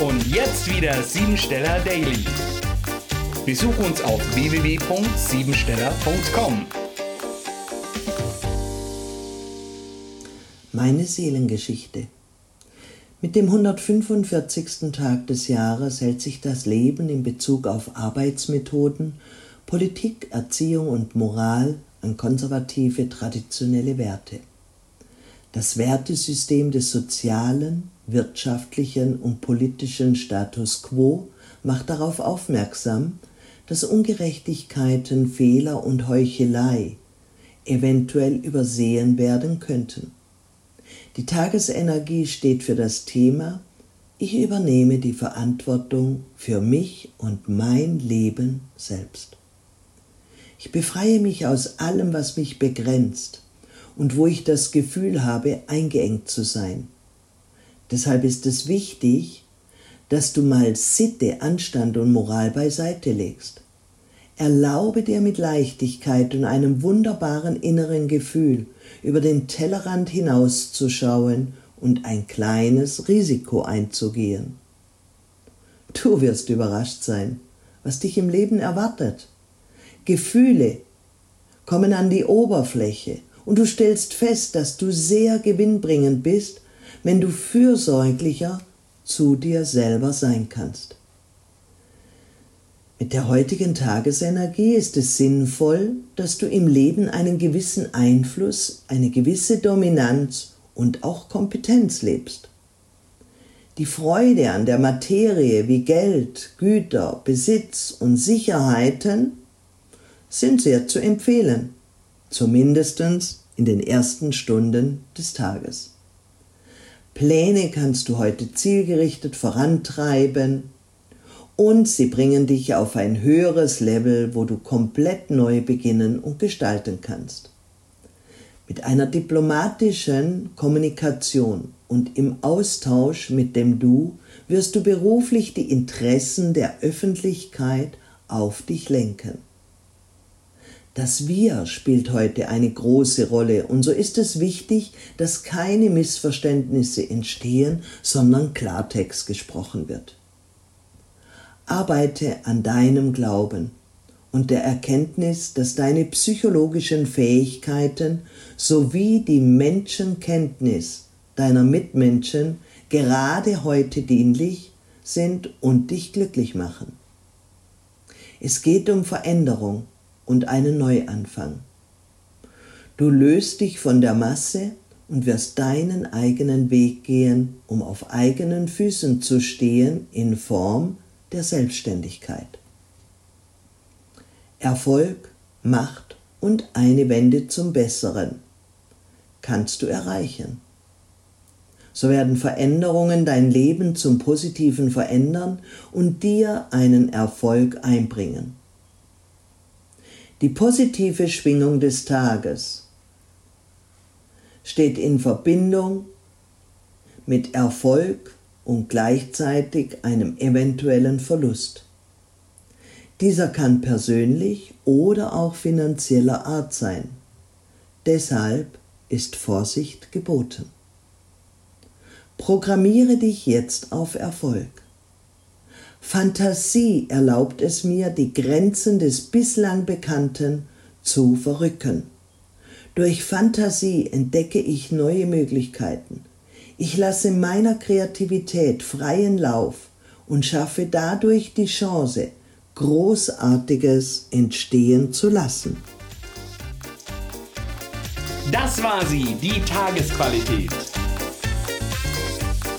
Und jetzt wieder Siebensteller Daily. Besuch uns auf www.siebensteller.com. Meine Seelengeschichte. Mit dem 145. Tag des Jahres hält sich das Leben in Bezug auf Arbeitsmethoden, Politik, Erziehung und Moral an konservative traditionelle Werte. Das Wertesystem des sozialen, wirtschaftlichen und politischen Status quo macht darauf aufmerksam, dass Ungerechtigkeiten, Fehler und Heuchelei eventuell übersehen werden könnten. Die Tagesenergie steht für das Thema Ich übernehme die Verantwortung für mich und mein Leben selbst. Ich befreie mich aus allem, was mich begrenzt und wo ich das Gefühl habe, eingeengt zu sein. Deshalb ist es wichtig, dass du mal Sitte, Anstand und Moral beiseite legst. Erlaube dir mit Leichtigkeit und einem wunderbaren inneren Gefühl über den Tellerrand hinauszuschauen und ein kleines Risiko einzugehen. Du wirst überrascht sein, was dich im Leben erwartet. Gefühle kommen an die Oberfläche und du stellst fest, dass du sehr gewinnbringend bist, wenn du fürsorglicher zu dir selber sein kannst. Mit der heutigen Tagesenergie ist es sinnvoll, dass du im Leben einen gewissen Einfluss, eine gewisse Dominanz und auch Kompetenz lebst. Die Freude an der Materie wie Geld, Güter, Besitz und Sicherheiten sind sehr zu empfehlen zumindest in den ersten Stunden des Tages. Pläne kannst du heute zielgerichtet vorantreiben und sie bringen dich auf ein höheres Level, wo du komplett neu beginnen und gestalten kannst. Mit einer diplomatischen Kommunikation und im Austausch mit dem Du wirst du beruflich die Interessen der Öffentlichkeit auf dich lenken. Das Wir spielt heute eine große Rolle und so ist es wichtig, dass keine Missverständnisse entstehen, sondern Klartext gesprochen wird. Arbeite an deinem Glauben und der Erkenntnis, dass deine psychologischen Fähigkeiten sowie die Menschenkenntnis deiner Mitmenschen gerade heute dienlich sind und dich glücklich machen. Es geht um Veränderung und einen Neuanfang. Du löst dich von der Masse und wirst deinen eigenen Weg gehen, um auf eigenen Füßen zu stehen in Form der Selbstständigkeit. Erfolg, Macht und eine Wende zum Besseren kannst du erreichen. So werden Veränderungen dein Leben zum Positiven verändern und dir einen Erfolg einbringen die positive Schwingung des Tages steht in Verbindung mit Erfolg und gleichzeitig einem eventuellen Verlust. Dieser kann persönlich oder auch finanzieller Art sein. Deshalb ist Vorsicht geboten. Programmiere dich jetzt auf Erfolg. Fantasie erlaubt es mir, die Grenzen des bislang Bekannten zu verrücken. Durch Fantasie entdecke ich neue Möglichkeiten. Ich lasse meiner Kreativität freien Lauf und schaffe dadurch die Chance, Großartiges entstehen zu lassen. Das war sie, die Tagesqualität.